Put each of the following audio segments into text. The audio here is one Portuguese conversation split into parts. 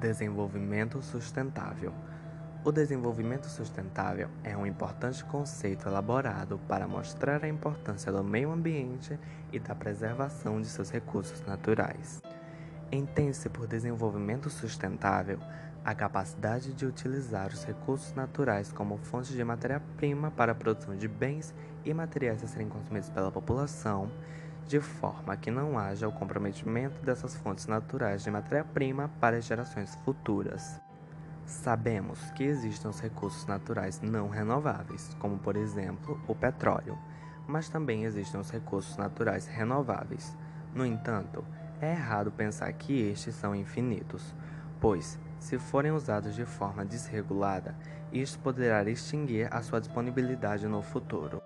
Desenvolvimento sustentável. O desenvolvimento sustentável é um importante conceito elaborado para mostrar a importância do meio ambiente e da preservação de seus recursos naturais. Entende-se por desenvolvimento sustentável a capacidade de utilizar os recursos naturais como fonte de matéria-prima para a produção de bens e materiais a serem consumidos pela população, de forma que não haja o comprometimento dessas fontes naturais de matéria-prima para as gerações futuras. Sabemos que existem os recursos naturais não renováveis, como por exemplo o petróleo, mas também existem os recursos naturais renováveis. No entanto, é errado pensar que estes são infinitos, pois, se forem usados de forma desregulada, isto poderá extinguir a sua disponibilidade no futuro.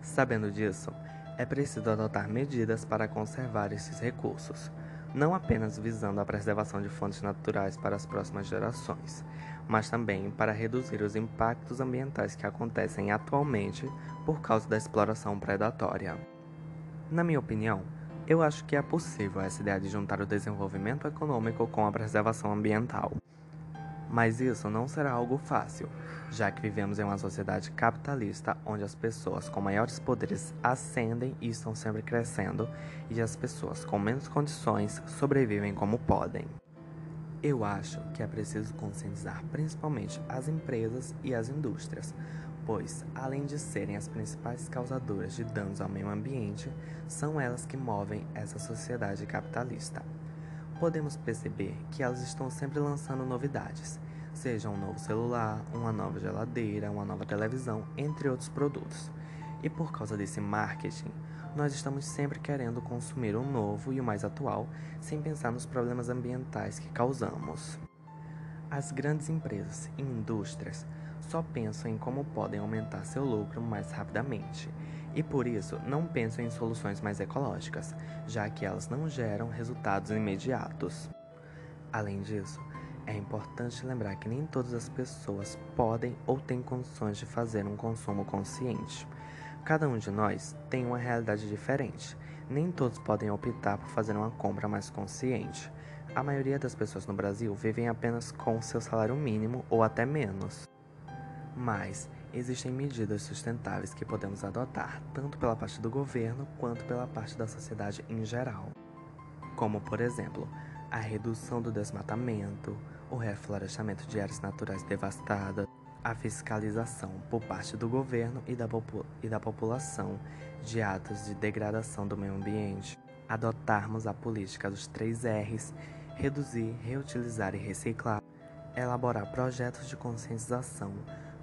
Sabendo disso, é preciso adotar medidas para conservar esses recursos, não apenas visando a preservação de fontes naturais para as próximas gerações, mas também para reduzir os impactos ambientais que acontecem atualmente por causa da exploração predatória. Na minha opinião, eu acho que é possível essa ideia de juntar o desenvolvimento econômico com a preservação ambiental. Mas isso não será algo fácil, já que vivemos em uma sociedade capitalista onde as pessoas com maiores poderes ascendem e estão sempre crescendo, e as pessoas com menos condições sobrevivem como podem. Eu acho que é preciso conscientizar principalmente as empresas e as indústrias, pois, além de serem as principais causadoras de danos ao meio ambiente, são elas que movem essa sociedade capitalista podemos perceber que elas estão sempre lançando novidades, seja um novo celular, uma nova geladeira, uma nova televisão, entre outros produtos. E por causa desse marketing, nós estamos sempre querendo consumir o novo e o mais atual, sem pensar nos problemas ambientais que causamos. As grandes empresas e indústrias só pensam em como podem aumentar seu lucro mais rapidamente e por isso não pensam em soluções mais ecológicas, já que elas não geram resultados imediatos. Além disso, é importante lembrar que nem todas as pessoas podem ou têm condições de fazer um consumo consciente. Cada um de nós tem uma realidade diferente. Nem todos podem optar por fazer uma compra mais consciente. A maioria das pessoas no Brasil vivem apenas com seu salário mínimo ou até menos. Mas existem medidas sustentáveis que podemos adotar, tanto pela parte do governo quanto pela parte da sociedade em geral. Como, por exemplo, a redução do desmatamento, o reflorestamento de áreas naturais devastadas, a fiscalização por parte do governo e da, e da população de atos de degradação do meio ambiente, adotarmos a política dos três R's, reduzir, reutilizar e reciclar, elaborar projetos de conscientização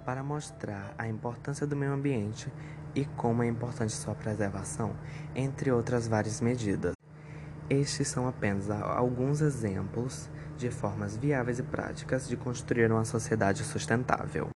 para mostrar a importância do meio ambiente e como é importante sua preservação, entre outras várias medidas. Estes são apenas alguns exemplos de formas viáveis e práticas de construir uma sociedade sustentável.